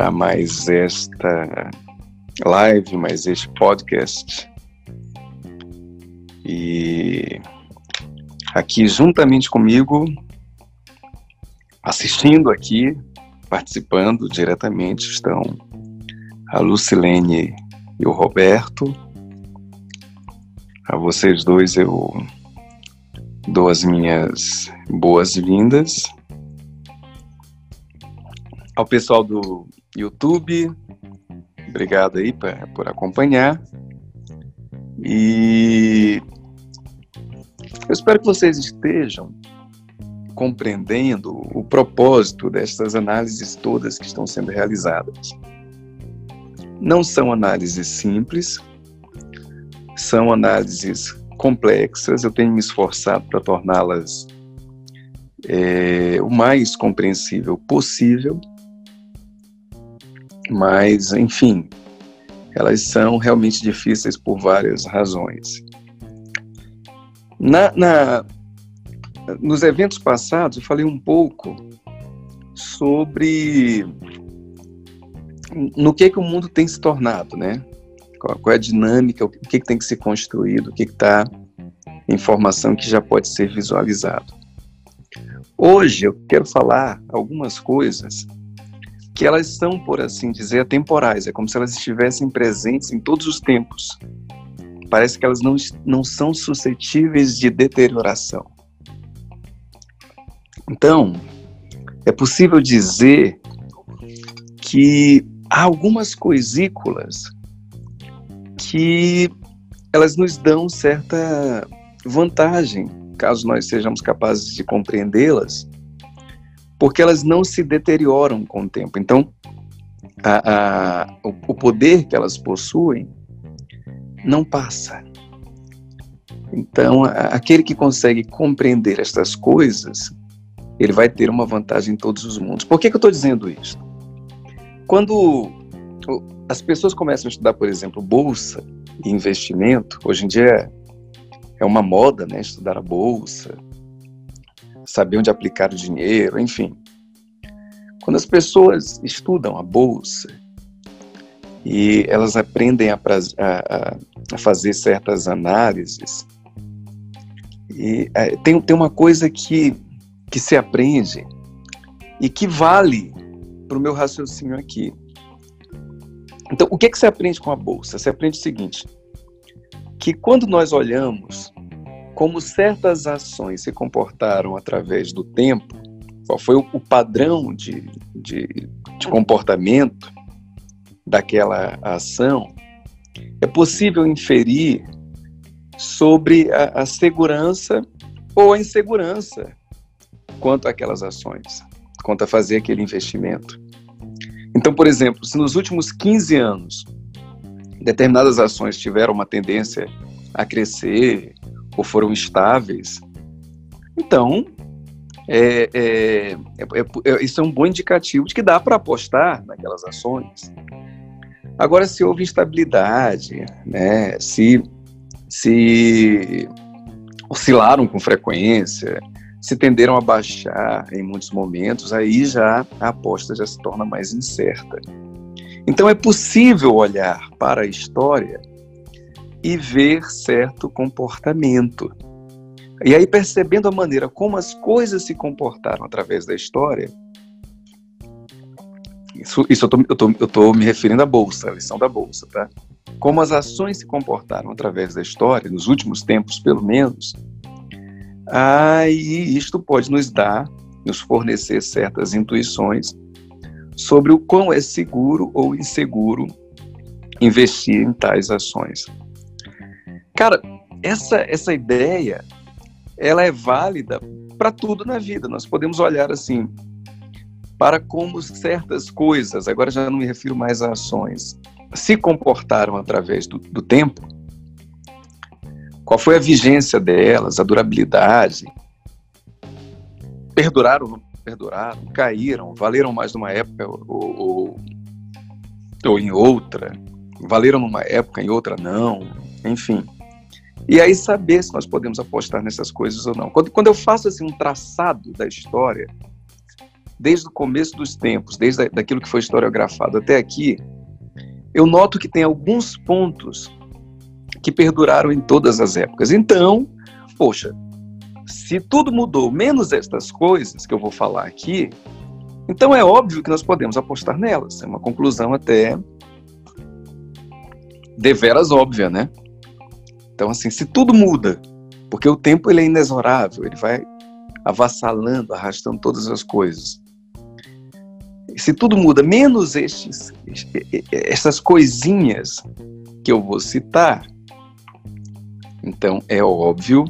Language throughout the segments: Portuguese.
para mais esta live, mais este podcast. E aqui juntamente comigo, assistindo aqui, participando diretamente, estão a Lucilene e o Roberto. A vocês dois eu dou as minhas boas-vindas. Ao pessoal do YouTube, obrigado aí pra, por acompanhar. E eu espero que vocês estejam compreendendo o propósito dessas análises todas que estão sendo realizadas. Não são análises simples, são análises complexas, eu tenho me esforçado para torná-las é, o mais compreensível possível, mas, enfim, elas são realmente difíceis por várias razões. Na, na, nos eventos passados, eu falei um pouco sobre no que que o mundo tem se tornado, né? Qual, qual é a dinâmica, o que, que tem que ser construído, o que está informação que já pode ser visualizado. Hoje eu quero falar algumas coisas que elas são, por assim dizer, atemporais. É como se elas estivessem presentes em todos os tempos. Parece que elas não, não são suscetíveis de deterioração. Então, é possível dizer que há algumas coisículas que elas nos dão certa vantagem, caso nós sejamos capazes de compreendê-las, porque elas não se deterioram com o tempo. Então, a, a, o, o poder que elas possuem não passa. Então, aquele que consegue compreender estas coisas, ele vai ter uma vantagem em todos os mundos. Por que, que eu estou dizendo isso? Quando as pessoas começam a estudar, por exemplo, bolsa e investimento, hoje em dia é uma moda, né, estudar a bolsa, saber onde aplicar o dinheiro, enfim. Quando as pessoas estudam a bolsa e elas aprendem a, a, a fazer certas análises, e é, tem, tem uma coisa que que se aprende e que vale para o meu raciocínio aqui. Então, o que, que você aprende com a bolsa? Você aprende o seguinte: que quando nós olhamos como certas ações se comportaram através do tempo, qual foi o, padrão de, de, de comportamento daquela ação, é possível inferir sobre a, a segurança ou a insegurança quanto àquelas ações, quanto a fazer aquele investimento. Então, por exemplo, se nos últimos 15 anos determinadas ações tiveram uma tendência a crescer ou foram estáveis, então é, é, é, é isso é um bom indicativo de que dá para apostar naquelas ações. Agora, se houve instabilidade, né, se, se oscilaram com frequência, se tenderam a baixar em muitos momentos, aí já a aposta já se torna mais incerta. Então é possível olhar para a história e ver certo comportamento. E aí, percebendo a maneira como as coisas se comportaram através da história, isso, isso eu estou me referindo à Bolsa, a lição da Bolsa, tá? Como as ações se comportaram através da história, nos últimos tempos pelo menos, aí isto pode nos dar, nos fornecer certas intuições sobre o quão é seguro ou inseguro investir em tais ações. Cara, essa, essa ideia, ela é válida para tudo na vida. Nós podemos olhar assim para como certas coisas, agora já não me refiro mais a ações, se comportaram através do, do tempo qual foi a vigência delas, a durabilidade? Perduraram, não perduraram? Caíram? Valeram mais numa época ou, ou, ou em outra? Valeram numa época, em outra não? Enfim. E aí saber se nós podemos apostar nessas coisas ou não. Quando, quando eu faço assim, um traçado da história, desde o começo dos tempos, desde daquilo que foi historiografado até aqui, eu noto que tem alguns pontos que perduraram em todas as épocas. Então, poxa, se tudo mudou, menos estas coisas que eu vou falar aqui, então é óbvio que nós podemos apostar nelas. É uma conclusão até deveras óbvia, né? Então, assim, se tudo muda, porque o tempo ele é inexorável, ele vai avassalando, arrastando todas as coisas. Se tudo muda, menos estes, essas coisinhas que eu vou citar, então é óbvio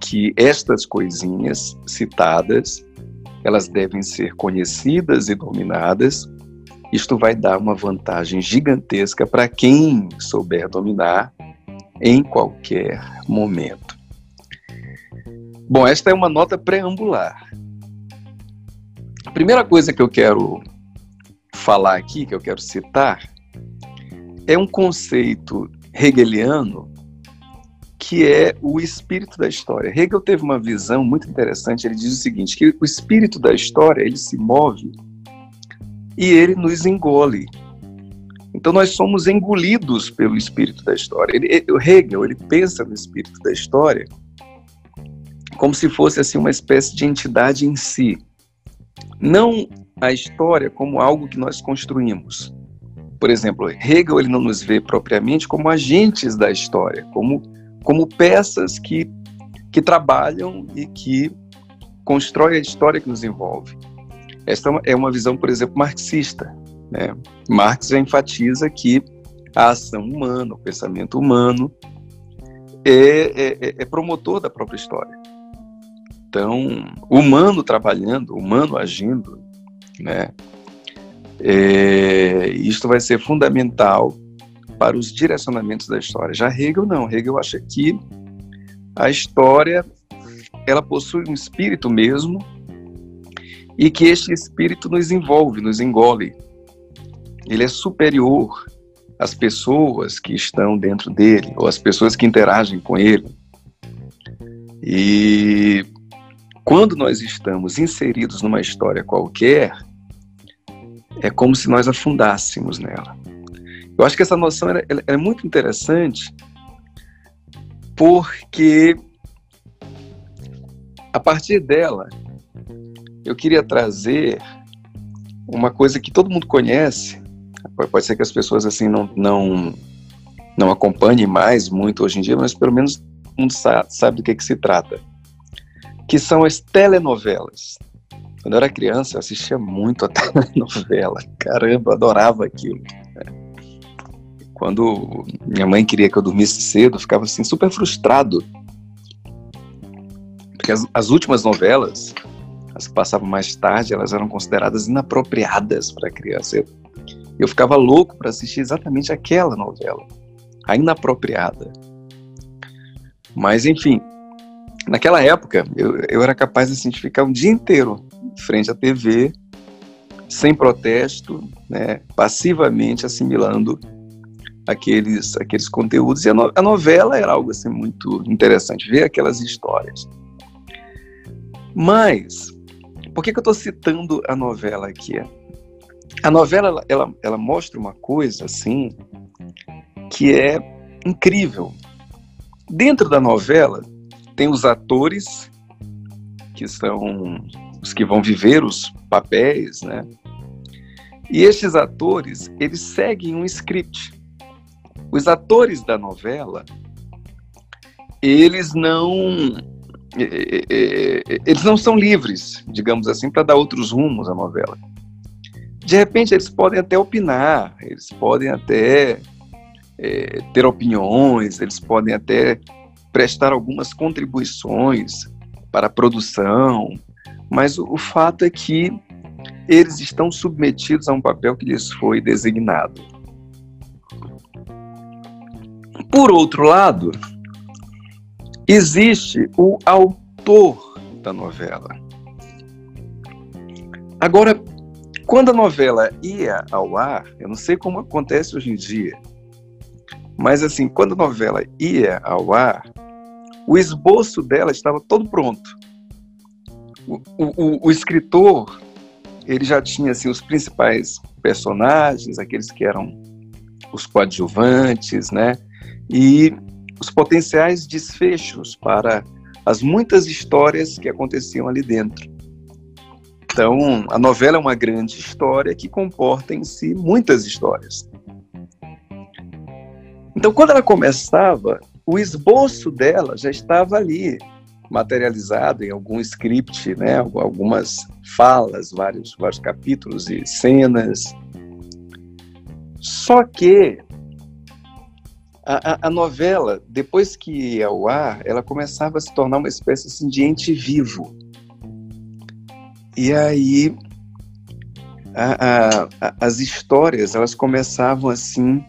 que estas coisinhas citadas, elas devem ser conhecidas e dominadas. Isto vai dar uma vantagem gigantesca para quem souber dominar em qualquer momento. Bom, esta é uma nota preambular. A primeira coisa que eu quero falar aqui, que eu quero citar, é um conceito hegeliano que é o espírito da história. Hegel teve uma visão muito interessante, ele diz o seguinte, que o espírito da história, ele se move e ele nos engole. Então nós somos engolidos pelo espírito da história. Ele, o Hegel, ele pensa no espírito da história como se fosse assim uma espécie de entidade em si. Não a história como algo que nós construímos. Por exemplo, Hegel ele não nos vê propriamente como agentes da história, como como peças que, que trabalham e que constroem a história que nos envolve. Esta é uma é visão, por exemplo, marxista. Né? Marx enfatiza que a ação humana, o pensamento humano, é, é, é promotor da própria história. Então, humano trabalhando, humano agindo, né? É, isto vai ser fundamental para os direcionamentos da história. Já Hegel não, Hegel acha que a história ela possui um espírito mesmo e que este espírito nos envolve, nos engole. Ele é superior às pessoas que estão dentro dele ou às pessoas que interagem com ele. E quando nós estamos inseridos numa história qualquer, é como se nós afundássemos nela. Eu acho que essa noção é, é muito interessante porque a partir dela eu queria trazer uma coisa que todo mundo conhece, pode ser que as pessoas assim não não não acompanhem mais muito hoje em dia, mas pelo menos sabe, sabe do que, que se trata, que são as telenovelas. Quando eu era criança, eu assistia muito a telenovela. Caramba, adorava aquilo. Quando minha mãe queria que eu dormisse cedo, eu ficava assim super frustrado. Porque as, as últimas novelas, as que passavam mais tarde, elas eram consideradas inapropriadas para criança. Eu, eu ficava louco para assistir exatamente aquela novela, a inapropriada. Mas, enfim, naquela época, eu, eu era capaz assim, de ficar um dia inteiro frente à TV, sem protesto, né, passivamente assimilando aqueles, aqueles conteúdos. E a, no, a novela era algo assim muito interessante, ver aquelas histórias. Mas, por que, que eu estou citando a novela aqui? A novela, ela, ela, ela mostra uma coisa, assim, que é incrível. Dentro da novela, tem os atores, que são os que vão viver os papéis, né? E estes atores, eles seguem um script. Os atores da novela, eles não eles não são livres, digamos assim, para dar outros rumos à novela. De repente, eles podem até opinar, eles podem até é, ter opiniões, eles podem até prestar algumas contribuições para a produção, mas o, o fato é que eles estão submetidos a um papel que lhes foi designado. Por outro lado, existe o autor da novela. Agora, quando a novela ia ao ar, eu não sei como acontece hoje em dia, mas assim, quando a novela ia ao ar, o esboço dela estava todo pronto. O, o, o escritor ele já tinha assim os principais personagens, aqueles que eram os coadjuvantes, né? E os potenciais desfechos para as muitas histórias que aconteciam ali dentro. Então, a novela é uma grande história que comporta em si muitas histórias. Então, quando ela começava, o esboço dela já estava ali, materializado em algum script, né? algumas falas, vários, vários capítulos e cenas. Só que a, a, a, novela, depois que ia ao ar, ela começava a se tornar uma espécie assim, de ente vivo. E aí a, as histórias elas começavam assim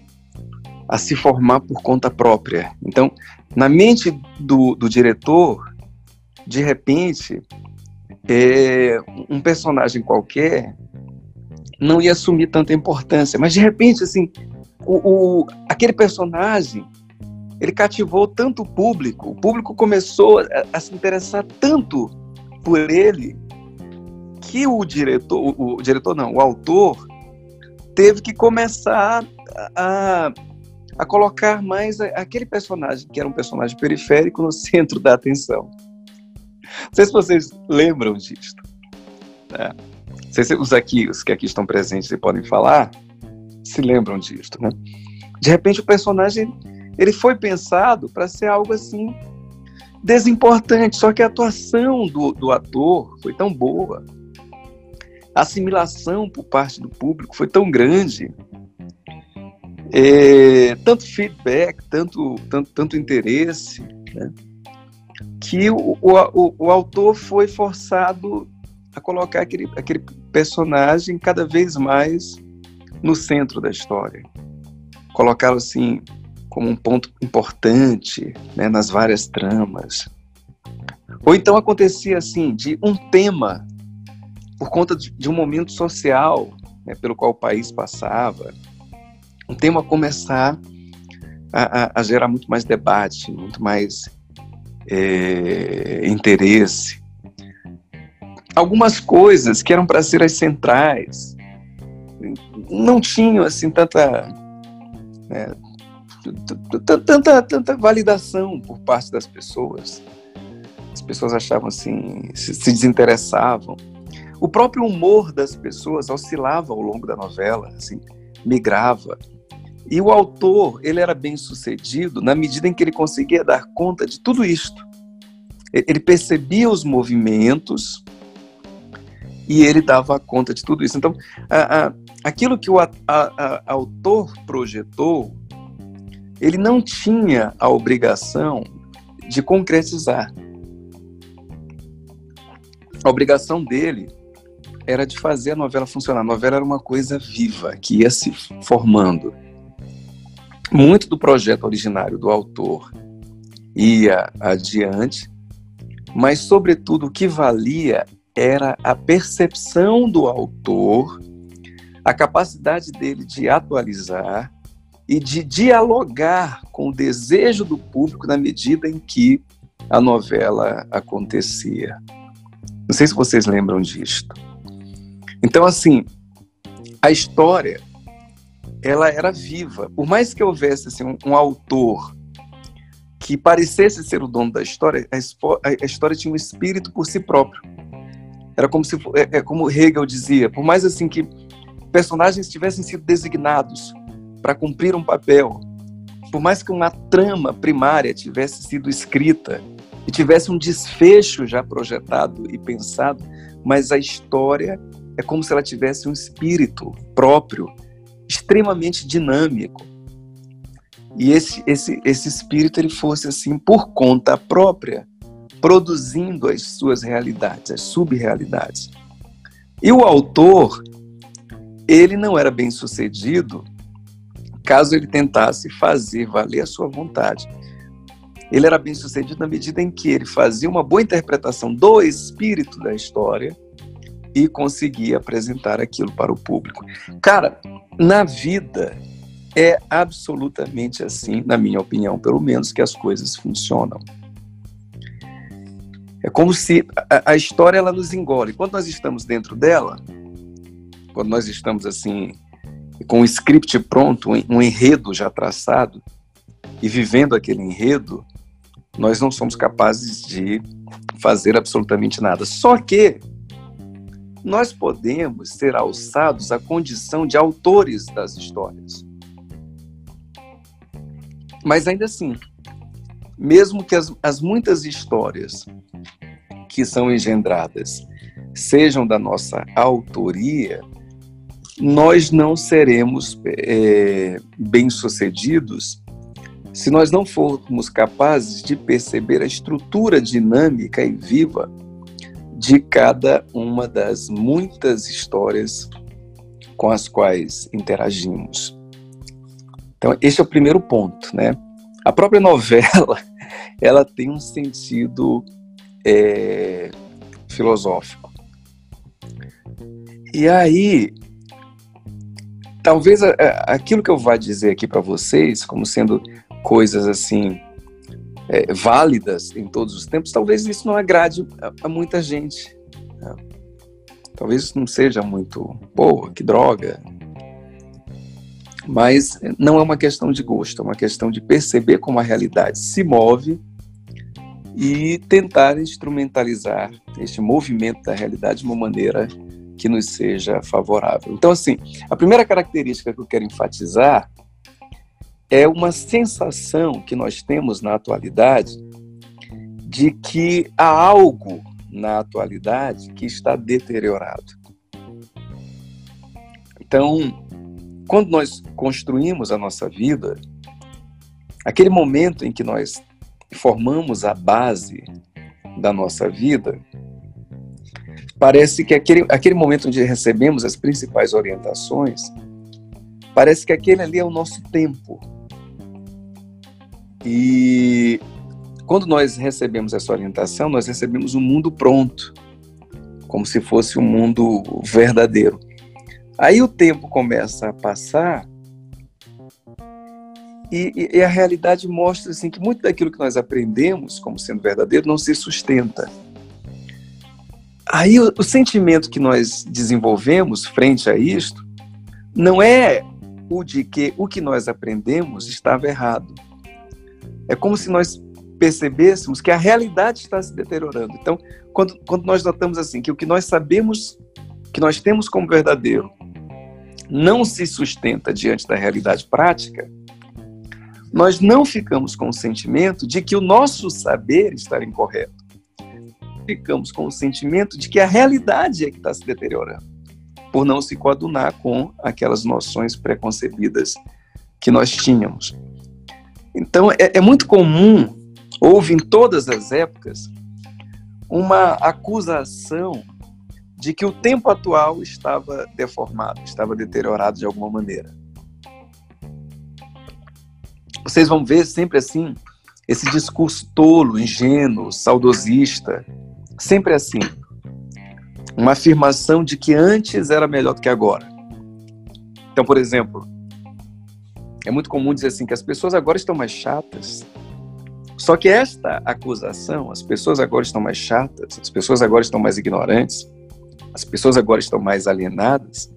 a se formar por conta própria. Então, na mente do, do diretor, de repente, é, um personagem qualquer não ia assumir tanta importância, mas de repente, assim, o, o, aquele personagem ele cativou tanto o público, o público começou a, a se interessar tanto por ele que o diretor, o, o, diretor não, o autor teve que começar a, a colocar mais aquele personagem que era um personagem periférico no centro da atenção. Não sei se vocês lembram disso. Né? Não sei se os, aqui, os que aqui estão presentes e podem falar, se lembram disso, né? De repente o personagem ele foi pensado para ser algo assim desimportante, só que a atuação do, do ator foi tão boa, a assimilação por parte do público foi tão grande, é, tanto feedback, tanto, tanto, tanto interesse, né? que o, o, o, autor foi forçado a colocar aquele, aquele personagem cada vez mais no centro da história. Colocá-lo assim como um ponto importante né, nas várias tramas. Ou então acontecia assim, de um tema, por conta de, um momento social né, pelo qual o país passava, um tema começar a, a, a gerar muito mais debate, muito mais é, interesse. Algumas coisas que eram para ser as centrais, não tinham assim tanta né, tanta tanta validação por parte das pessoas. As pessoas achavam assim, se, se desinteressavam. O próprio humor das pessoas oscilava ao longo da novela, assim, migrava. E o autor, ele era bem sucedido na medida em que ele conseguia dar conta de tudo isto. Ele percebia os movimentos e ele dava conta de tudo isso. Então, a, a, aquilo que o a, autor projetou, ele não tinha a obrigação de concretizar. A obrigação dele era de fazer a novela funcionar. A novela era uma coisa viva, que ia se formando. Muito do projeto originário do autor ia adiante, mas, sobretudo, o que valia era a percepção do autor a capacidade dele de atualizar e de dialogar com o desejo do público na medida em que a novela acontecia. Não sei se vocês lembram disto. Então, assim, a história ela era viva. Por mais que houvesse assim, um, um autor que parecesse ser o dono da história, a, a, história tinha um espírito por si próprio. Era como se é, é como Hegel dizia, por mais assim que personagens tivessem sido designados para cumprir um papel, por mais que uma trama primária tivesse sido escrita e tivesse um desfecho já projetado e pensado, mas a história é como se ela tivesse um espírito próprio, extremamente dinâmico. E esse, esse, esse espírito ele fosse assim por conta própria, produzindo as suas realidades, as subrealidades. E o autor, ele não era bem sucedido caso ele tentasse fazer valer a sua vontade. Ele era bem sucedido na medida em que ele fazia uma boa interpretação do espírito da história e conseguia apresentar aquilo para o público. Cara, na vida é absolutamente assim, na minha opinião, pelo menos, que as coisas funcionam. É como se a, história ela nos engole. Quando nós estamos dentro dela, quando nós estamos assim com um script pronto, um enredo já traçado e vivendo aquele enredo, nós não somos capazes de fazer absolutamente nada. Só que nós podemos ser alçados à condição de autores das histórias. Mas ainda assim, mesmo que as, as muitas histórias que são engendradas sejam da nossa autoria, nós não seremos é, bem-sucedidos se nós não formos capazes de perceber a estrutura dinâmica e viva de cada uma das muitas histórias com as quais interagimos. Então, esse é o primeiro ponto, né? A própria novela, ela tem um sentido é, filosófico. E aí, talvez aquilo que eu vá dizer aqui para vocês, como sendo coisas assim é, válidas em todos os tempos, talvez isso não agrade a, a muita gente. Né? Talvez isso não seja muito boa, que droga. Mas não é uma questão de gosto, é uma questão de perceber como a realidade se move e tentar instrumentalizar este movimento da realidade de uma maneira que nos seja favorável. Então, assim, a primeira característica que eu quero enfatizar é uma sensação que nós temos na atualidade de que há algo na atualidade que está deteriorado. Então, quando nós construímos a nossa vida, aquele momento em que nós formamos a base da nossa vida, parece que aquele, aquele momento onde recebemos as principais orientações, parece que aquele ali é o nosso tempo, e quando nós recebemos essa orientação, nós recebemos um mundo pronto, como se fosse um mundo verdadeiro. Aí o tempo começa a passar e, e, a realidade mostra assim que muito daquilo que nós aprendemos como sendo verdadeiro não se sustenta. Aí o, o sentimento que nós desenvolvemos frente a isto não é o de que o que nós aprendemos estava errado é como se nós percebêssemos que a realidade está se deteriorando. Então, quando, quando nós notamos assim, que o que nós sabemos, que nós temos como verdadeiro, não se sustenta diante da realidade prática, nós não ficamos com o sentimento de que o nosso saber está incorreto. Ficamos com o sentimento de que a realidade é que está se deteriorando, por não se coadunar com aquelas noções preconcebidas que nós tínhamos. Então, é, é muito comum, houve em todas as épocas, uma acusação de que o tempo atual estava deformado, estava deteriorado de alguma maneira. Vocês vão ver sempre assim, esse discurso tolo, ingênuo, saudosista, sempre assim. Uma afirmação de que antes era melhor do que agora. Então, por exemplo, é muito comum dizer assim que as pessoas agora estão mais chatas. Só que esta acusação, as pessoas agora estão mais chatas, as pessoas agora estão mais ignorantes, as pessoas agora estão mais alienadas.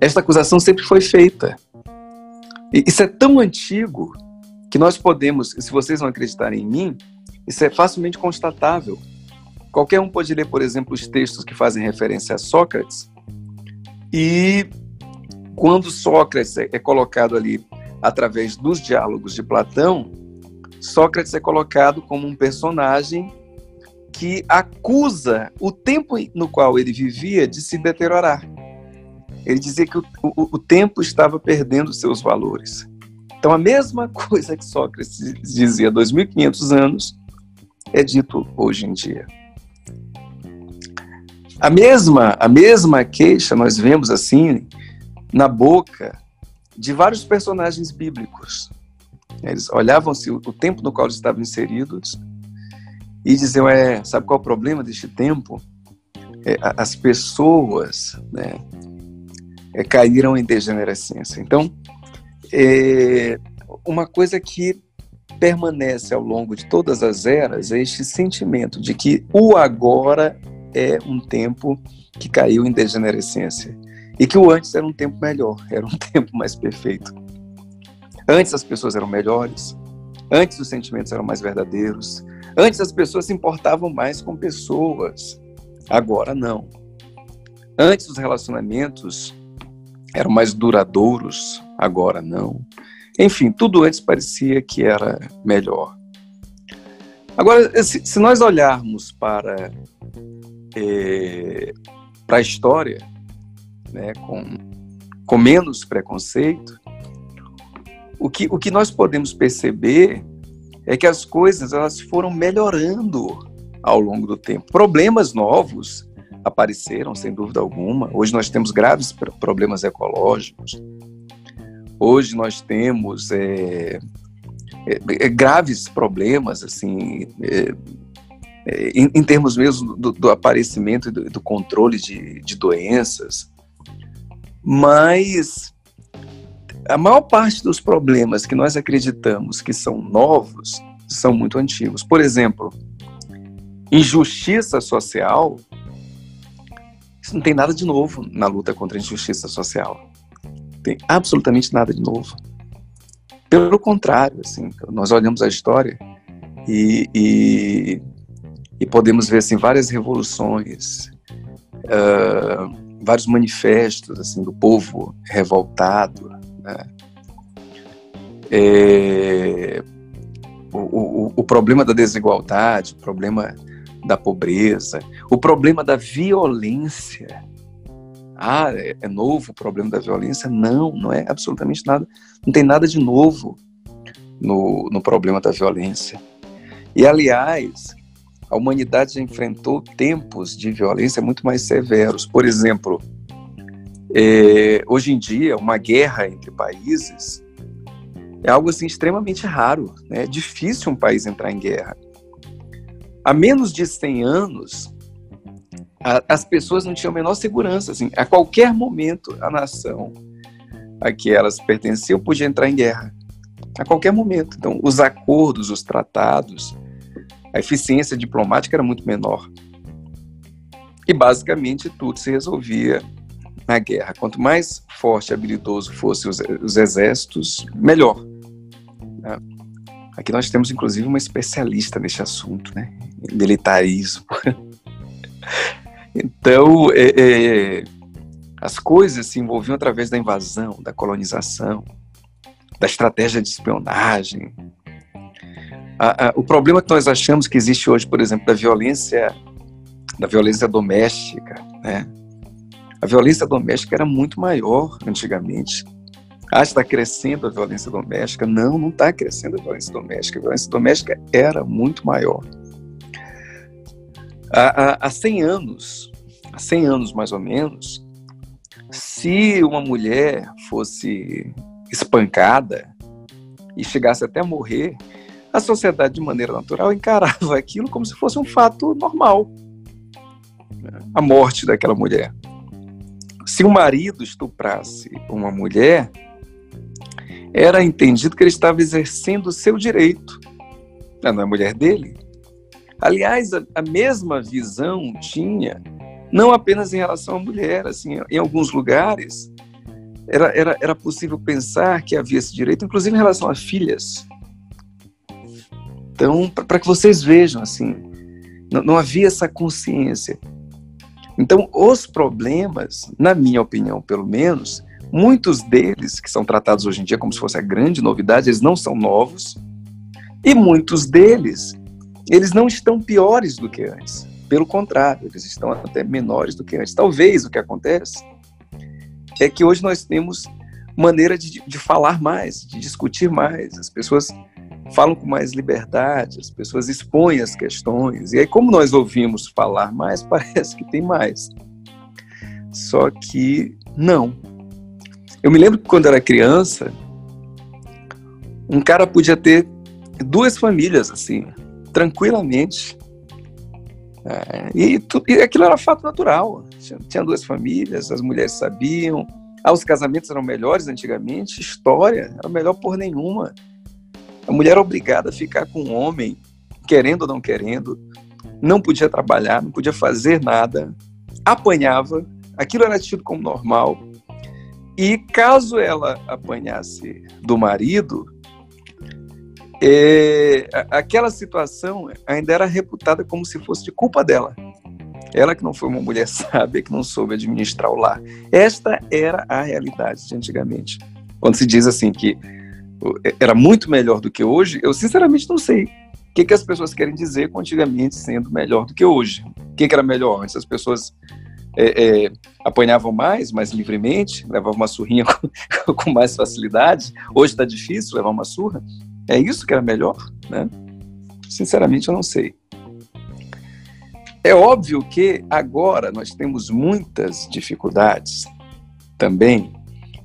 Esta acusação sempre foi feita. E isso é tão antigo que nós podemos, se vocês não acreditarem em mim, isso é facilmente constatável. Qualquer um pode ler, por exemplo, os textos que fazem referência a Sócrates e quando Sócrates é colocado ali através dos diálogos de Platão, Sócrates é colocado como um personagem que acusa o tempo no qual ele vivia de se deteriorar. Ele dizia que o, o, o tempo estava perdendo seus valores. Então, a mesma coisa que Sócrates dizia há 2.500 anos é dito hoje em dia. A mesma, a mesma queixa nós vemos assim na boca de vários personagens bíblicos. Eles olhavam-se o tempo no qual eles estavam inseridos e diziam: é, sabe qual é o problema deste tempo? É, as pessoas né, é, caíram em degenerescência. Então, é, uma coisa que permanece ao longo de todas as eras é este sentimento de que o agora é um tempo que caiu em degenerescência E que o antes era um tempo melhor, era um tempo mais perfeito. Antes as pessoas eram melhores, antes os sentimentos eram mais verdadeiros, antes as pessoas se importavam mais com pessoas, agora não. Antes os relacionamentos eram mais duradouros, agora não. Enfim, tudo antes parecia que era melhor. Agora, se, nós olharmos para, é, para a história, né, com, com menos preconceito, o que, o que nós podemos perceber é que as coisas elas foram melhorando ao longo do tempo. Problemas novos apareceram, sem dúvida alguma. Hoje nós temos graves problemas ecológicos. Hoje nós temos é, é, é, graves problemas, assim, é, é, em, em, termos mesmo do, do aparecimento e do, do, controle de, de doenças. Mas a maior parte dos problemas que nós acreditamos que são novos são muito antigos. Por exemplo, injustiça social isso não tem nada de novo na luta contra a injustiça social. Tem absolutamente nada de novo. Pelo contrário, assim, nós olhamos a história e, e, e podemos ver assim, várias revoluções, uh, vários manifestos assim, do povo revoltado. Né? É, o, o, o problema da desigualdade, o problema da pobreza, o problema da violência. Ah, é, é novo o problema da violência? Não, não é absolutamente nada. Não tem nada de novo no, no problema da violência. E, aliás, a humanidade já enfrentou tempos de violência muito mais severos. Por exemplo, é, hoje em dia, uma guerra entre países é algo assim extremamente raro. Né? É difícil um país entrar em guerra. Há menos de 100 anos, a, as pessoas não tinham a menor segurança. Assim, a qualquer momento, a nação a que elas pertenciam podia entrar em guerra. A qualquer momento. Então, os acordos, os tratados, a eficiência diplomática era muito menor. E, basicamente, tudo se resolvia na guerra. Quanto mais forte e habilidoso fossem os, os exércitos, melhor. Né? Aqui nós temos, inclusive, uma especialista nesse assunto, né? Militarismo. então, é, é, as coisas se envolviam através da invasão, da colonização, da estratégia de espionagem. A, a, o problema que nós achamos que existe hoje, por exemplo, da violência, da violência doméstica, né? A violência doméstica era muito maior antigamente. Ah, está crescendo a violência doméstica. Não, não está crescendo a violência doméstica. A violência doméstica era muito maior. Há, há, há 100 anos, há 100 anos mais ou menos, se uma mulher fosse espancada e chegasse até a morrer, a sociedade, de maneira natural, encarava aquilo como se fosse um fato normal. A morte daquela mulher. Se um marido estuprasse uma mulher, era entendido que ele estava exercendo o seu direito. Não é mulher dele. Aliás, a, a, mesma visão tinha, não apenas em relação à mulher, assim, em alguns lugares era, era, era possível pensar que havia esse direito, inclusive em relação a filhas. Então, para que vocês vejam, assim, não, não havia essa consciência. Então, os problemas, na minha opinião, pelo menos, Muitos deles, que são tratados hoje em dia como se fosse a grande novidade, eles não são novos. E muitos deles, eles não estão piores do que antes. Pelo contrário, eles estão até menores do que antes. Talvez o que acontece é que hoje nós temos maneira de, de falar mais, de discutir mais. As pessoas falam com mais liberdade, as pessoas expõem as questões. E aí, como nós ouvimos falar mais, parece que tem mais. Só que não. Eu me lembro que quando era criança, um cara podia ter duas famílias, assim, tranquilamente. É, e, e, aquilo era fato natural. Tinha, tinha, duas famílias, as mulheres sabiam. Ah, os casamentos eram melhores antigamente. História, era melhor por nenhuma. A mulher era obrigada a ficar com um homem, querendo ou não querendo. Não podia trabalhar, não podia fazer nada. Apanhava. Aquilo era tido como normal E caso ela apanhasse do marido, é, aquela situação ainda era reputada como se fosse de culpa dela. Ela que não foi uma mulher sábia, que não soube administrar o lar. Esta era a realidade de antigamente. Quando se diz assim que era muito melhor do que hoje, eu sinceramente não sei. O que, que as pessoas querem dizer com antigamente sendo melhor do que hoje? O que, que era melhor antes? As pessoas é, é, apanhavam mais, mais livremente, levavam uma surrinha com, com mais facilidade. Hoje está difícil levar uma surra. É isso que era melhor, né? Sinceramente, eu não sei. É óbvio que agora nós temos muitas dificuldades também,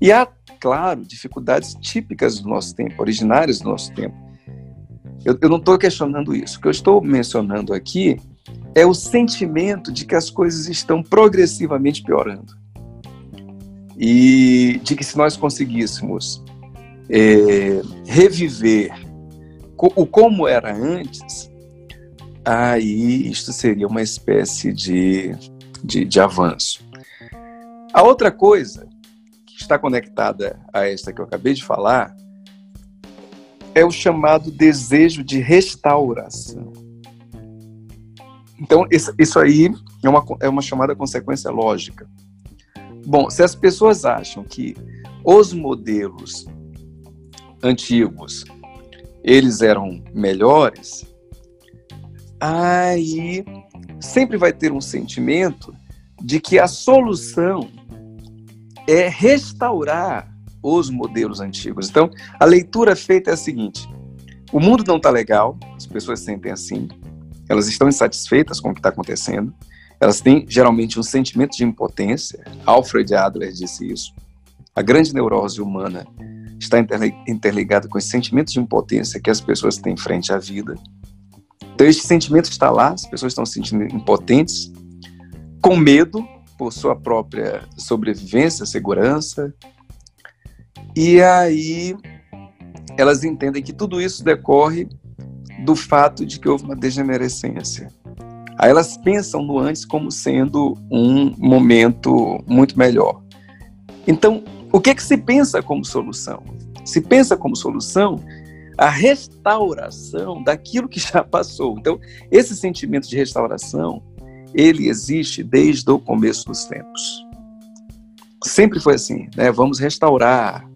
e há, claro, dificuldades típicas do nosso tempo, originárias do nosso tempo. Eu, eu não estou questionando isso. O que eu estou mencionando aqui é o sentimento de que as coisas estão progressivamente piorando. E de que se nós conseguíssemos é, reviver o como era antes, aí isto seria uma espécie de, de, de avanço. A outra coisa está conectada a esta que eu acabei de falar é o chamado desejo de restauração. Então, isso aí é uma, é uma chamada consequência lógica. Bom, se as pessoas acham que os modelos antigos eles eram melhores, aí sempre vai ter um sentimento de que a solução é restaurar os modelos antigos. Então, a leitura feita é a seguinte: o mundo não está legal, as pessoas sentem assim, elas estão insatisfeitas com o que está acontecendo, elas têm geralmente um sentimento de impotência. Alfred Adler disse isso. A grande neurose humana está interligada com esse sentimento de impotência que as pessoas têm frente à vida. Então, este sentimento está lá, as pessoas estão se sentindo impotentes, com medo por sua própria sobrevivência, segurança. E aí elas entendem que tudo isso decorre do fato de que houve uma degenerescência. Aí elas pensam no antes como sendo um momento muito melhor. Então, o que, que se pensa como solução? Se pensa como solução a restauração daquilo que já passou. Então, esse sentimento de restauração, ele existe desde o começo dos tempos. Sempre foi assim, né? Vamos restaurar,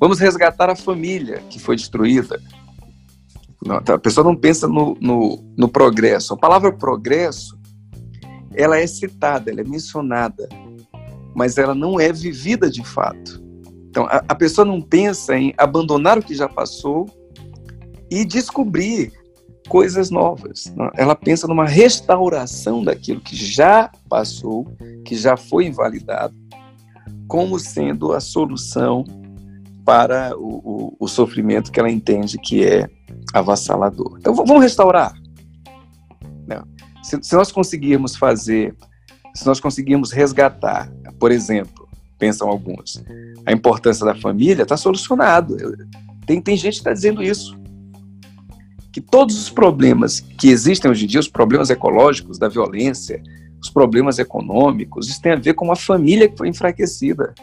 vamos resgatar a família que foi destruída. A pessoa não pensa no, no, no progresso. A palavra progresso, ela é citada, ela é mencionada, mas ela não é vivida de fato. Então, a, a pessoa não pensa em abandonar o que já passou e descobrir coisas novas. Ela pensa numa restauração daquilo que já passou, que já foi invalidado, como sendo a solução para o, o, o sofrimento que ela entende que é avassalador. Então, vamos restaurar. Não. Se, se nós conseguirmos fazer, se nós conseguirmos resgatar, por exemplo, pensam alguns, a importância da família, está solucionado. Tem, tem gente que está dizendo isso. Que todos os problemas que existem hoje em dia, os problemas ecológicos, da violência, os problemas econômicos, isso tem a ver com uma família que foi enfraquecida.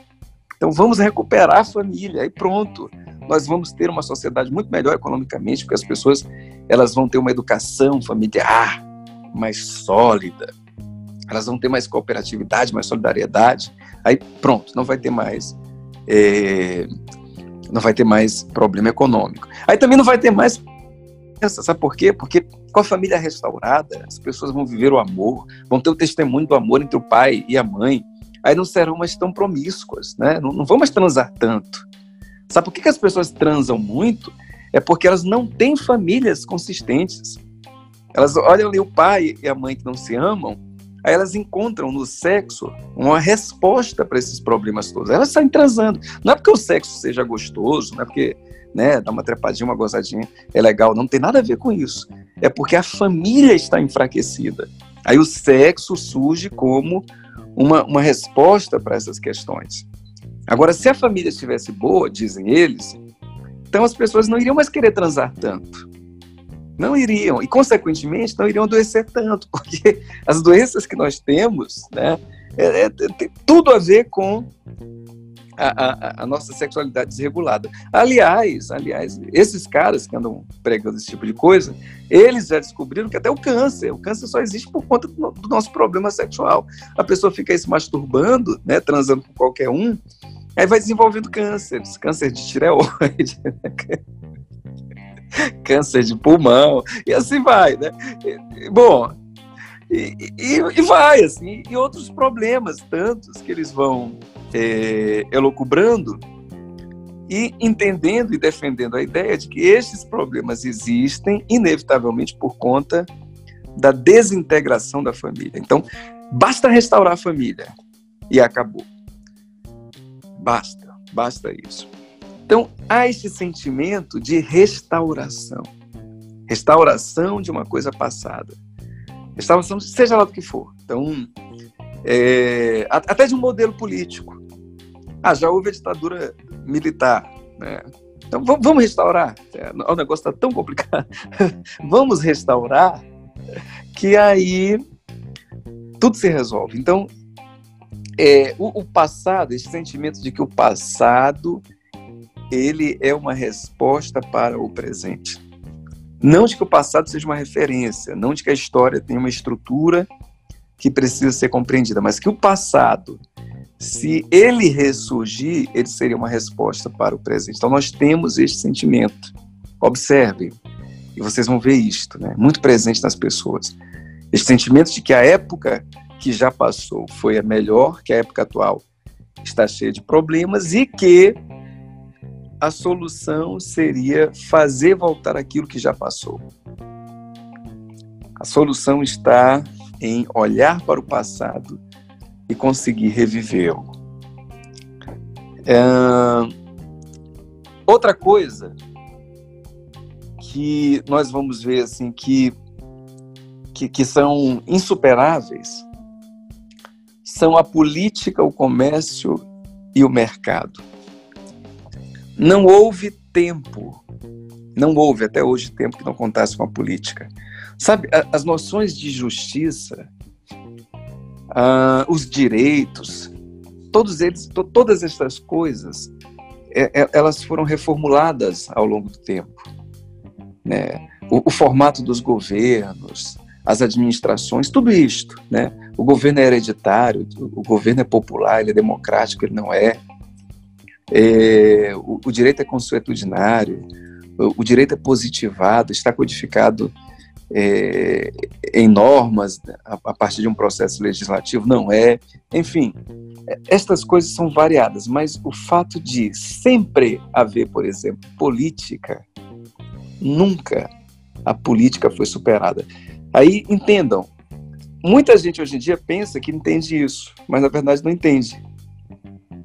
Então vamos recuperar a família e pronto nós vamos ter uma sociedade muito melhor economicamente, porque as pessoas elas vão ter uma educação familiar mais sólida, elas vão ter mais cooperatividade, mais solidariedade. Aí pronto, não vai ter mais é, não vai ter mais problema econômico. Aí também não vai ter mais sabe por quê? Porque com a família restaurada, as pessoas vão viver o amor, vão ter o testemunho do amor entre o pai e a mãe. Aí não serão mais tão promíscuas, né? Não, não vão mais transar tanto. Sabe por que, que as pessoas transam muito? É porque elas não têm famílias consistentes. Elas olham ali o pai e a mãe que não se amam, aí elas encontram no sexo uma resposta para esses problemas todos. Elas saem transando. Não é porque o sexo seja gostoso, não é porque né, dar uma trepadinha, uma gozadinha é legal, não tem nada a ver com isso. É porque a família está enfraquecida. Aí o sexo surge como uma, uma resposta para essas questões. Agora, se a família estivesse boa, dizem eles, então as pessoas não iriam mais querer transar tanto. Não iriam. E, consequentemente, não iriam adoecer tanto, porque as doenças que nós temos, né, é, é, tem tudo a ver com a, a, a, nossa sexualidade desregulada. Aliás, aliás, esses caras que andam pregando esse tipo de coisa, eles já descobriram que até o câncer, o câncer só existe por conta do, do nosso problema sexual. A pessoa fica aí se masturbando, né, transando com qualquer um, aí vai desenvolvendo cânceres, câncer de tireoide, câncer de pulmão, e assim vai, né? Bom, e, e, e vai, assim, e outros problemas, tantos que eles vão é, elocubrando e entendendo e defendendo a ideia de que estes problemas existem, inevitavelmente, por conta da desintegração da família. Então, basta restaurar a família e acabou. Basta, basta isso. Então, há este sentimento de restauração. Restauração de uma coisa passada. Restauração, seja lá do que for. Então, é, até de um modelo político. Ah, já houve a ditadura militar, né? Então vamos restaurar. É, o negócio está tão complicado. vamos restaurar que aí tudo se resolve. Então, é, o, o, passado, esse sentimento de que o passado ele é uma resposta para o presente. Não de que o passado seja uma referência, não de que a história tenha uma estrutura que precisa ser compreendida, mas que o passado, se ele ressurgir, ele seria uma resposta para o presente. Então nós temos este sentimento. Observe, e vocês vão ver isto, né? Muito presente nas pessoas. Este sentimento de que a época que já passou foi a melhor, que a época atual está cheia de problemas e que a solução seria fazer voltar aquilo que já passou. A solução está em olhar para o passado e conseguir revivê-lo. É... Outra coisa que nós vamos ver assim que, que, que são insuperáveis são a política, o comércio e o mercado. Não houve tempo, não houve até hoje tempo que não contasse com a política. Sabe, as noções de justiça, uh, os direitos, todos eles, to, todas essas coisas, é, é, elas foram reformuladas ao longo do tempo. Né? O, o, formato dos governos, as administrações, tudo isto. Né? O governo é hereditário, o governo é popular, ele é democrático, ele não é. é o, o, direito é consuetudinário, o, o direito é positivado, está codificado é, em normas a, a, partir de um processo legislativo, não é. Enfim, estas coisas são variadas, mas o fato de sempre haver, por exemplo, política, nunca a política foi superada. Aí entendam, muita gente hoje em dia pensa que entende isso, mas na verdade não entende.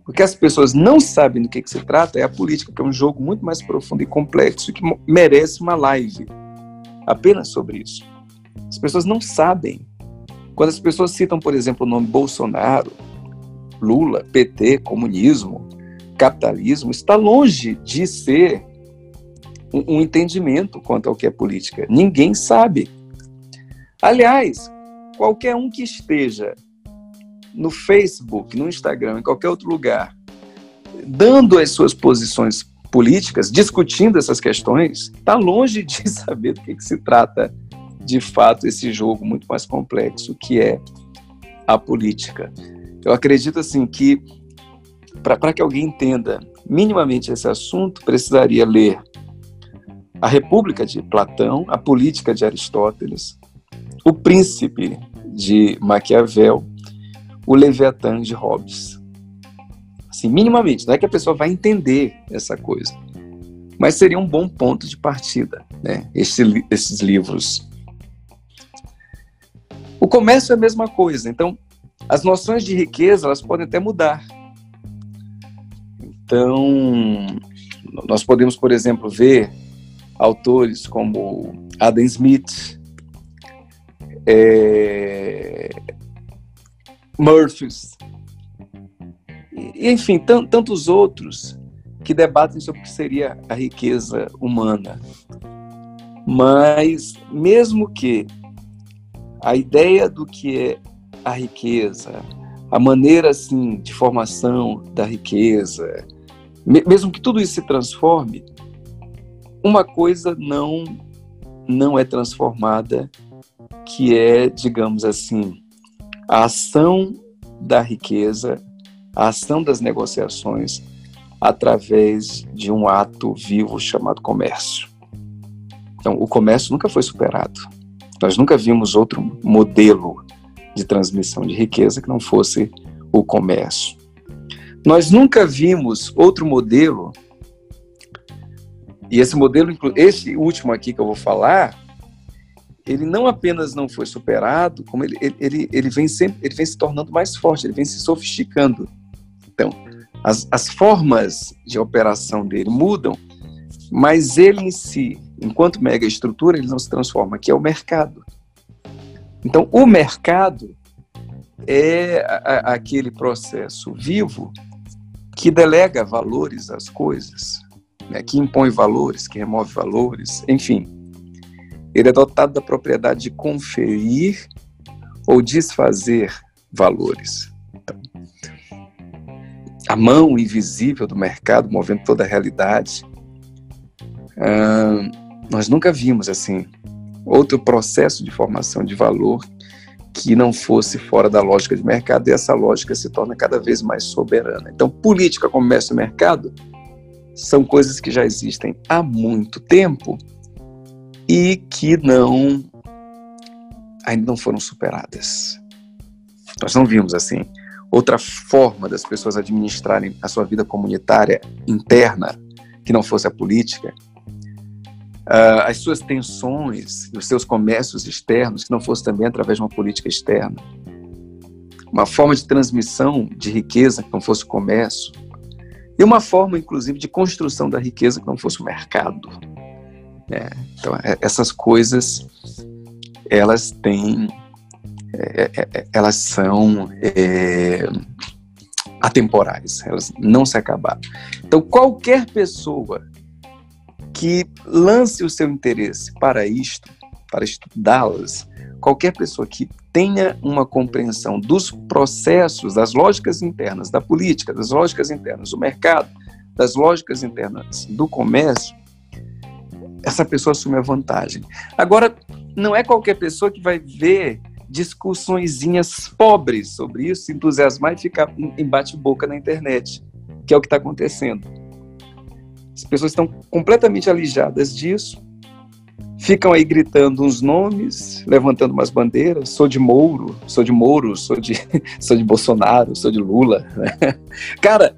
Porque as pessoas não sabem do que, que se trata é a política, que é um jogo muito mais profundo e complexo que merece uma live apenas sobre isso. As pessoas não sabem. Quando as pessoas citam, por exemplo, o nome Bolsonaro, Lula, PT, comunismo, capitalismo, está longe de ser um, um entendimento quanto ao que é política. Ninguém sabe. Aliás, qualquer um que esteja no Facebook, no Instagram, em qualquer outro lugar, dando as suas posições políticas, discutindo essas questões, está longe de saber do que, que se trata de fato esse jogo muito mais complexo que é a política. Eu acredito assim que para que alguém entenda minimamente esse assunto, precisaria ler A República de Platão, A Política de Aristóteles, O Príncipe de Maquiavel, O Leviatã de Hobbes assim, minimamente. Não é que a pessoa vai entender essa coisa, mas seria um bom ponto de partida, né? Esse, esses livros. O comércio é a mesma coisa. Então, as noções de riqueza elas podem até mudar. Então, nós podemos, por exemplo, ver autores como Adam Smith, é, Murphys, e, enfim, tantos outros que debatem sobre o que seria a riqueza humana. Mas, mesmo que a ideia do que é a riqueza, a maneira assim de formação da riqueza, mesmo que tudo isso se transforme, uma coisa não não é transformada, que é, digamos assim, a ação da riqueza, a ação das negociações através de um ato vivo chamado comércio. Então, o comércio nunca foi superado. Nós nunca vimos outro modelo de transmissão de riqueza que não fosse o comércio. Nós nunca vimos outro modelo, e esse modelo, esse último aqui que eu vou falar, ele não apenas não foi superado, como ele, ele, ele, vem, sempre, ele vem se tornando mais forte, ele vem se sofisticando. Então, as, as formas de operação dele mudam, mas ele em si, enquanto mega estrutura, ele não se transforma, que é o mercado. Então, o mercado é a, aquele processo vivo que delega valores às coisas, né, que impõe valores, que remove valores, enfim. Ele é dotado da propriedade de conferir ou desfazer valores. A mão invisível do mercado movendo toda a realidade. nós nunca vimos assim outro processo de formação de valor que não fosse fora da lógica de mercado e essa lógica se torna cada vez mais soberana. Então, política, comércio e mercado são coisas que já existem há muito tempo e que não ainda não foram superadas. Nós não vimos assim outra forma das pessoas administrarem a sua vida comunitária interna que não fosse a política uh, as suas tensões, os seus comércios externos, que não fosse também através de uma política externa. Uma forma de transmissão de riqueza que não fosse o comércio. E uma forma, inclusive, de construção da riqueza que não fosse o mercado. É, então, é, essas coisas, elas têm. É, é, é elas são atemporais, elas não se acabaram. Então, qualquer pessoa que lance o seu interesse para isto, para estudá-las, qualquer pessoa que tenha uma compreensão dos processos, das lógicas internas da política, das lógicas internas do mercado, das lógicas internas do comércio, essa pessoa assume a vantagem. Agora, não é qualquer pessoa que vai ver discussõezinhas pobres sobre isso, se entusiasmar e ficar em bate-boca na internet, que é o que está acontecendo. As pessoas estão completamente alijadas disso, ficam aí gritando uns nomes, levantando umas bandeiras. Sou de Mouro, sou de Moro, sou de, sou de Bolsonaro, sou de Lula. Né? Cara,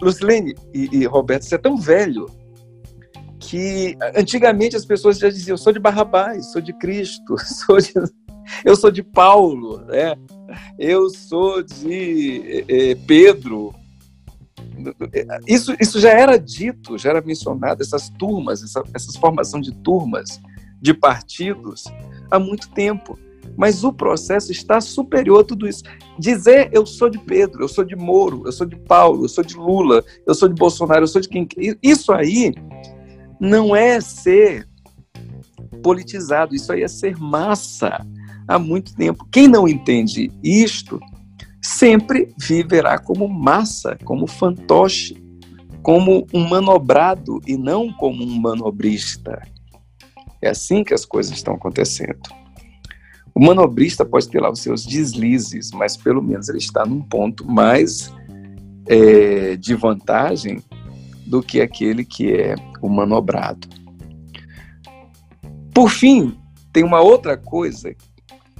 Lucilene e, e Roberto, você é tão velho que antigamente as pessoas já diziam: sou de Barrabás, sou de Cristo, sou de, eu sou de Paulo, né? eu sou de é, Pedro, isso, isso já era dito, já era mencionado, essas turmas, essa, formação de turmas, de partidos, há muito tempo. Mas o processo está superior a tudo isso. Dizer eu sou de Pedro, eu sou de Moro, eu sou de Paulo, eu sou de Lula, eu sou de Bolsonaro, eu sou de quem. Isso aí não é ser politizado, isso aí é ser massa há muito tempo. Quem não entende isto sempre viverá como massa, como fantoche, como um manobrado e não como um manobrista. É assim que as coisas estão acontecendo. O manobrista pode ter lá os seus deslizes, mas pelo menos ele está num ponto mais é, de vantagem do que aquele que é o manobrado. Por fim, tem uma outra coisa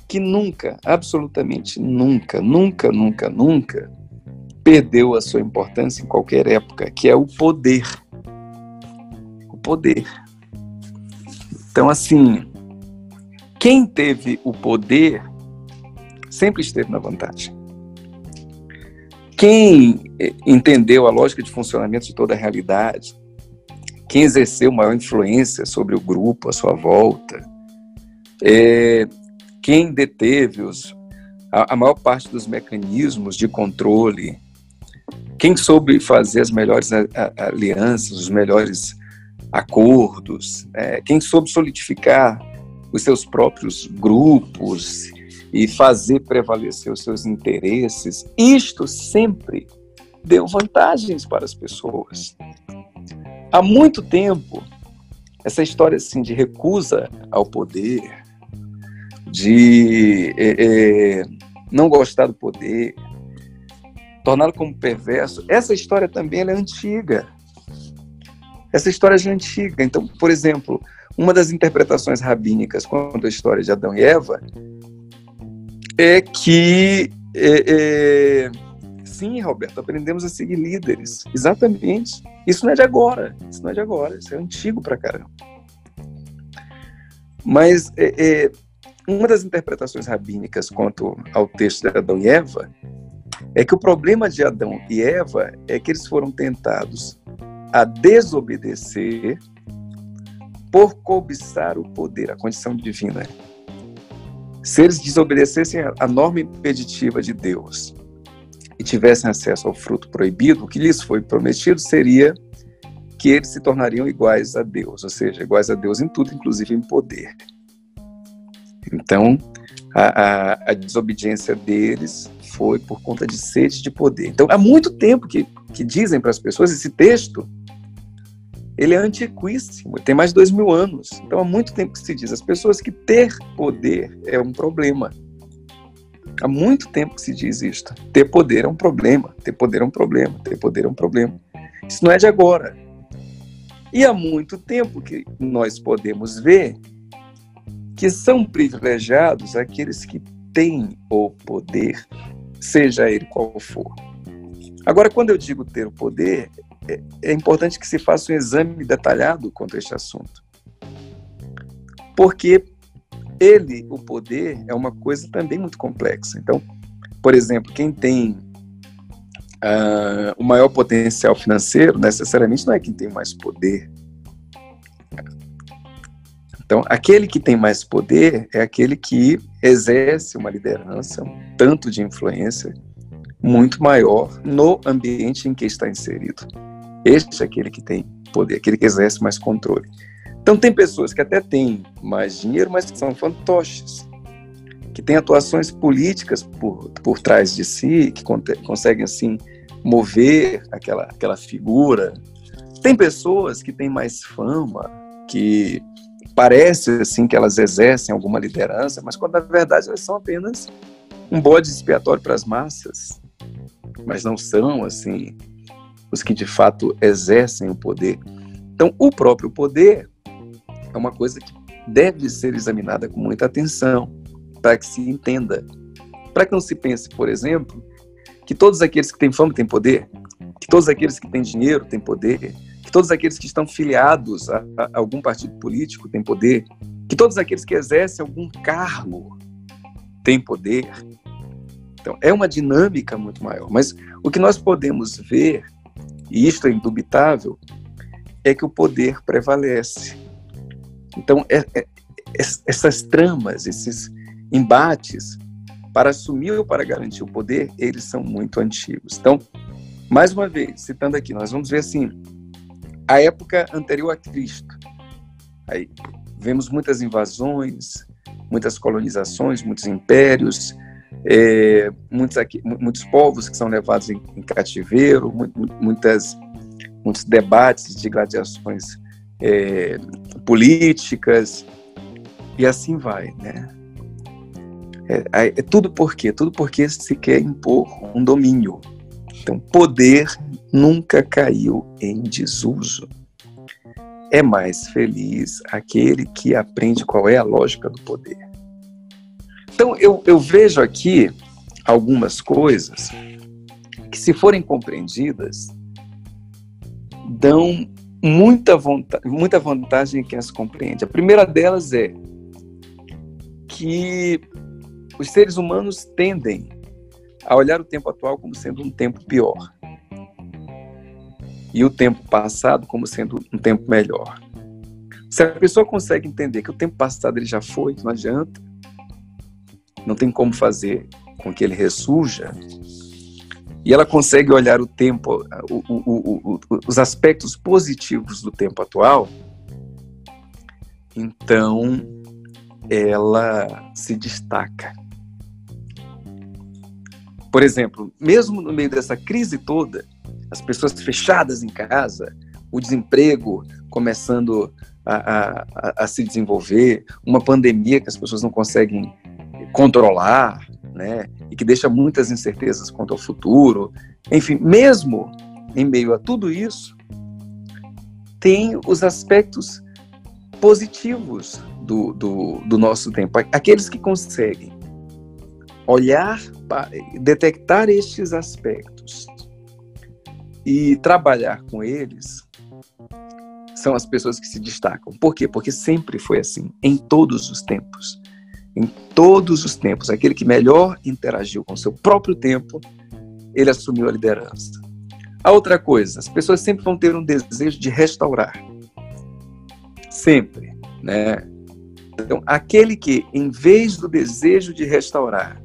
que nunca, absolutamente nunca, nunca, nunca, nunca perdeu a sua importância em qualquer época, que é o poder. O poder. Então, assim, quem teve o poder sempre esteve na vantagem. Quem entendeu a lógica de funcionamento de toda a realidade, quem exerceu maior influência sobre o grupo à sua volta, é, quem deteve os, a, a maior parte dos mecanismos de controle, quem soube fazer as melhores alianças, os melhores acordos, é, quem soube solidificar os seus próprios grupos e fazer prevalecer os seus interesses, isto sempre deu vantagens para as pessoas. Há muito tempo, essa história assim de recusa ao poder, de é, é, não gostar do poder, torná-lo como perverso, essa história também é antiga. Essa história já é antiga. Então, por exemplo, uma das interpretações rabínicas quanto à história de Adão e Eva é que é, é, sim, Roberto, aprendemos a seguir líderes. Exatamente. Isso não é de agora. Isso não é de agora. Isso é antigo pra caramba. Mas é, é uma das interpretações rabínicas quanto ao texto de Adão e Eva é que o problema de Adão e Eva é que eles foram tentados a desobedecer por cobiçar o poder, a condição divina. Se eles desobedecessem a norma impeditiva de Deus e tivessem acesso ao fruto proibido, o que lhes foi prometido seria que eles se tornariam iguais a Deus, ou seja, iguais a Deus em tudo, inclusive em poder. Então, a, a, a desobediência deles foi por conta de sede de poder. Então, há muito tempo que, que dizem para as pessoas esse texto ele é antiquíssimo, tem mais de dois mil anos. Então há muito tempo que se diz, as pessoas que ter poder é um problema. Há muito tempo que se diz isto. Ter poder é um problema, ter poder é um problema, ter poder é um problema. Isso não é de agora. E há muito tempo que nós podemos ver que são privilegiados aqueles que têm o poder, seja ele qual for. Agora, quando eu digo ter o poder, é, é importante que se faça um exame detalhado contra este assunto. Porque ele, o poder, é uma coisa também muito complexa. Então, por exemplo, quem tem uh, o maior potencial financeiro, necessariamente não é quem tem mais poder. Então, aquele que tem mais poder é aquele que exerce uma liderança, um tanto de influência muito maior no ambiente em que está inserido. Este é aquele que tem poder, aquele que exerce mais controle. Então, tem pessoas que até têm mais dinheiro, mas que são fantoches, que têm atuações políticas por, por trás de si, que conseguem, assim, mover aquela, aquela figura. Tem pessoas que têm mais fama, que parece, assim, que elas exercem alguma liderança, mas quando na verdade elas são apenas um bode expiatório para as massas, mas não são, assim, os que de fato exercem o poder. Então, o próprio poder é uma coisa que deve ser examinada com muita atenção para que se entenda. Para que não se pense, por exemplo, que todos aqueles que têm fama têm poder, que todos aqueles que têm dinheiro têm poder, que todos aqueles que estão filiados a, a algum partido político têm poder, que todos aqueles que exercem algum cargo têm poder. Então, é uma dinâmica muito maior. Mas o que nós podemos ver e isto é indubitável, é que o poder prevalece. Então, é, é, essas tramas, esses embates para assumir ou para garantir o poder, eles são muito antigos. Então, mais uma vez, citando aqui, nós vamos ver assim, a época anterior a Cristo. Aí vemos muitas invasões, muitas colonizações, muitos impérios, é, muitos, aqui, muitos povos que são levados em, em cativeiro, muitas, muitos debates de gladiações é, políticas, e assim vai, né? É, é, tudo por quê? Tudo porque se quer impor um domínio. Então, poder nunca caiu em desuso. É mais feliz aquele que aprende qual é a lógica do poder. Então, eu, eu vejo aqui algumas coisas que, se forem compreendidas, dão muita, vontade, muita vantagem em quem as compreende. A primeira delas é que os seres humanos tendem a olhar o tempo atual como sendo um tempo pior e o tempo passado como sendo um tempo melhor. Se a pessoa consegue entender que o tempo passado ele já foi, não adianta, não tem como fazer com que ele ressurja, e ela consegue olhar o tempo, o, o, o, os aspectos positivos do tempo atual, então ela se destaca. Por exemplo, mesmo no meio dessa crise toda, as pessoas fechadas em casa, o desemprego começando a, a, a, se desenvolver, uma pandemia que as pessoas não conseguem controlar, né, e que deixa muitas incertezas quanto ao futuro. Enfim, mesmo em meio a tudo isso, tem os aspectos positivos do, do, do nosso tempo. Aqueles que conseguem olhar, detectar estes aspectos e trabalhar com eles, são as pessoas que se destacam. Por quê? Porque sempre foi assim, em todos os tempos. Em todos os tempos, aquele que melhor interagiu com seu próprio tempo, ele assumiu a liderança. A outra coisa, as pessoas sempre vão ter um desejo de restaurar. Sempre, né? Então, aquele que, em vez do desejo de restaurar,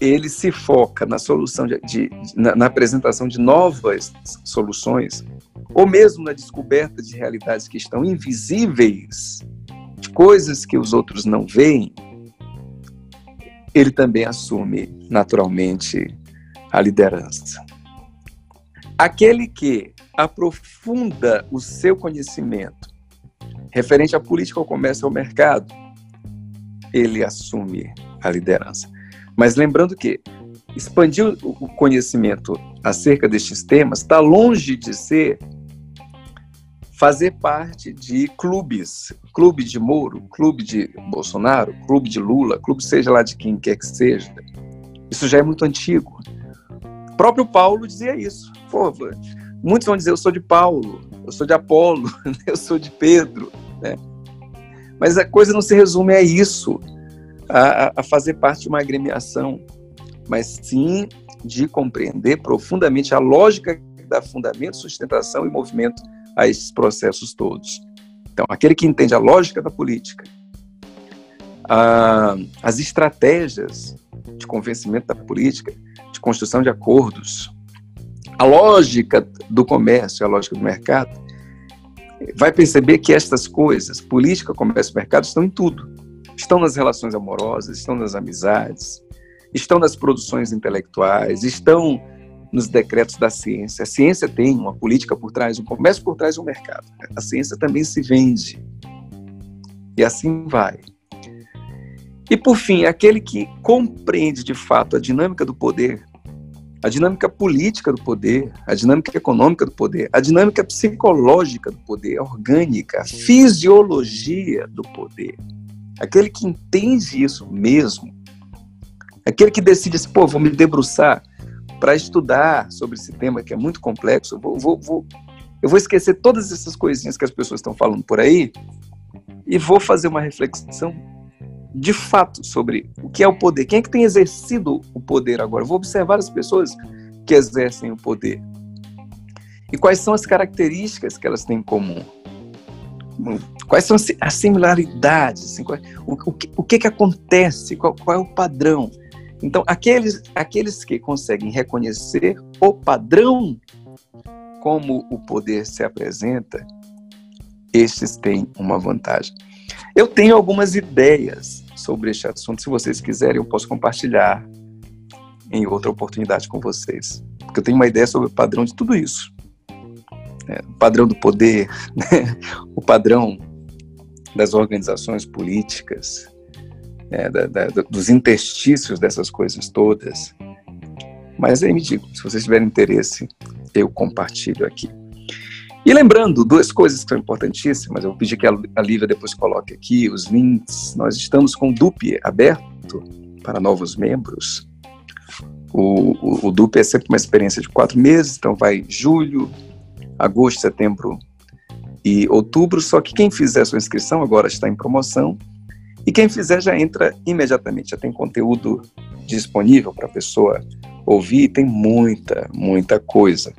ele se foca na solução de, de na, na, apresentação de novas soluções, ou mesmo na descoberta de realidades que estão invisíveis, coisas que os outros não veem, ele também assume naturalmente a liderança. Aquele que aprofunda o seu conhecimento referente à política, ao comércio ao mercado, ele assume a liderança. Mas lembrando que expandir o conhecimento acerca destes temas está longe de ser fazer parte de clubes, clube de Moro, clube de Bolsonaro, clube de Lula, clube seja lá de quem quer que seja. Isso já é muito antigo. O próprio Paulo dizia isso. Pô, muitos vão dizer eu sou de Paulo, eu sou de Apolo, eu sou de Pedro, né? Mas a coisa não se resume a isso a, a fazer parte de uma agremiação, mas sim de compreender profundamente a lógica dá fundamento, sustentação e movimento a esses processos todos. Então, aquele que entende a lógica da política, a, as estratégias de convencimento da política, de construção de acordos, a lógica do comércio, a lógica do mercado, vai perceber que estas coisas, política, comércio e mercado, estão em tudo estão nas relações amorosas, estão nas amizades, estão nas produções intelectuais, estão nos decretos da ciência. A ciência tem uma política por trás, um comércio por trás do mercado. A ciência também se vende. E assim vai. E por fim, aquele que compreende de fato a dinâmica do poder, a dinâmica política do poder, a dinâmica econômica do poder, a dinâmica psicológica do poder, orgânica, a fisiologia do poder aquele que entende isso mesmo, aquele que decide assim, pô, vou me debruçar para estudar sobre esse tema que é muito complexo, vou, vou, vou, eu vou esquecer todas essas coisinhas que as pessoas estão falando por aí e vou fazer uma reflexão de fato sobre o que é o poder, quem é que tem exercido o poder agora. Eu vou observar as pessoas que exercem o poder e quais são as características que elas têm em comum. Quais são as similaridades? Assim, qual, o, o, que, o que, que acontece? Qual, qual é o padrão? Então, aqueles, aqueles que conseguem reconhecer o padrão como o poder se apresenta, estes têm uma vantagem. Eu tenho algumas ideias sobre este assunto. Se vocês quiserem, eu posso compartilhar em outra oportunidade com vocês. Porque eu tenho uma ideia sobre o padrão de tudo isso né, o padrão do poder, né, o padrão das organizações políticas, né, da, da, dos interstícios dessas coisas todas. Mas aí me digo, se vocês tiverem interesse, eu compartilho aqui. E lembrando, duas coisas que são importantíssimas, eu vou pedir que a Lívia depois coloque aqui os links. Nós estamos com o DUP aberto para novos membros. O, o, o DUP é sempre uma experiência de quatro meses, então vai julho, agosto, setembro e outubro. Só que quem fizer sua inscrição agora está em promoção. E quem fizer já entra imediatamente, já tem conteúdo disponível para a pessoa ouvir, tem muita, muita coisa.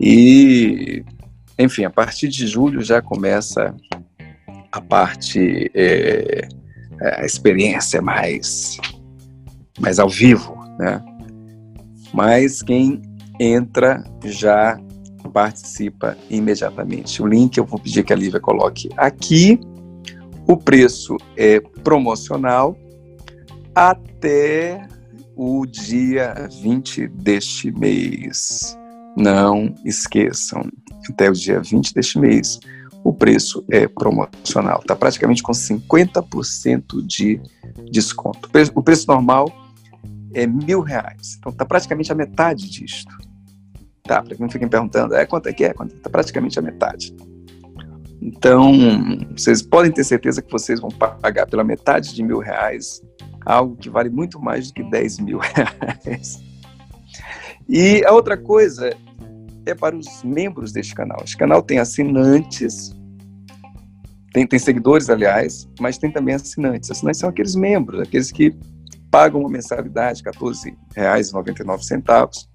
E, enfim, a partir de julho já começa a parte, é, a experiência mais, mais ao vivo, né? Mas quem entra já participa imediatamente. O link eu vou pedir que a Lívia coloque aqui. O preço é promocional até o dia 20 deste mês. Não esqueçam, até o dia 20 deste mês, o preço é promocional. Está praticamente com 50% de desconto. O preço normal é mil reais. Então está praticamente a metade disto. Tá, para quem não fiquem perguntando, é quanto é que é? Está praticamente a metade. Então, vocês podem ter certeza que vocês vão pagar pela metade de mil reais algo que vale muito mais do que 10 mil reais. E a outra coisa é para os membros deste canal. Este canal tem assinantes, tem, tem seguidores, aliás, mas tem também assinantes. Assinantes são aqueles membros, aqueles que pagam uma mensalidade, R$ 14,99,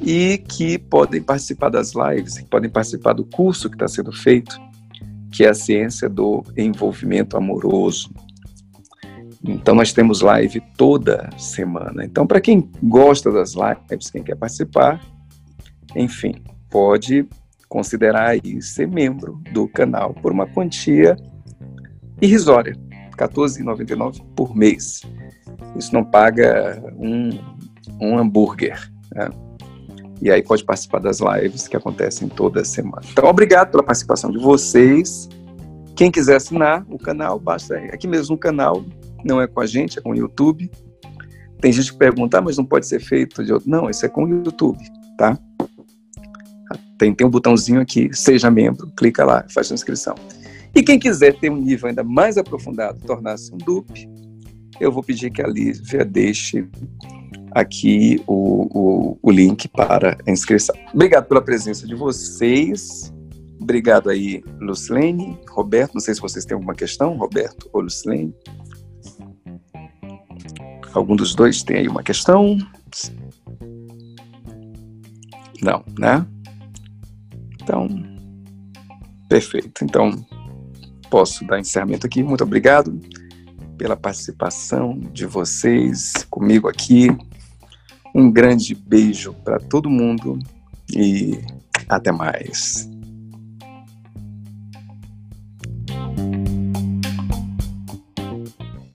e que podem participar das lives, que podem participar do curso que está sendo feito, que é a ciência do envolvimento amoroso. Então, nós temos live toda semana. Então, para quem gosta das lives, quem quer participar, enfim, pode considerar aí ser membro do canal por uma quantia irrisória, R$ 14,99 por mês. Isso não paga um, um hambúrguer. Né? E aí pode participar das lives que acontecem toda semana. Então, obrigado pela participação de vocês. Quem quiser assinar o canal, basta aqui mesmo no canal, não é com a gente, é com o YouTube. Tem gente que pergunta, ah, mas não pode ser feito de outro. Não, isso é com o YouTube, tá? Tem, tem um botãozinho aqui, seja membro, clica lá, faz a inscrição. E quem quiser ter um nível ainda mais aprofundado, tornar-se um dupe, eu vou pedir que a Lívia deixe aqui o, o, o, link para a inscrição. Obrigado pela presença de vocês. Obrigado aí, Lucilene, Roberto. Não sei se vocês têm alguma questão, Roberto ou Lucilene. Algum dos dois tem aí uma questão? Não, né? Então, perfeito. Então, posso dar encerramento aqui. Muito obrigado pela participação de vocês comigo aqui. Um grande beijo para todo mundo e até mais.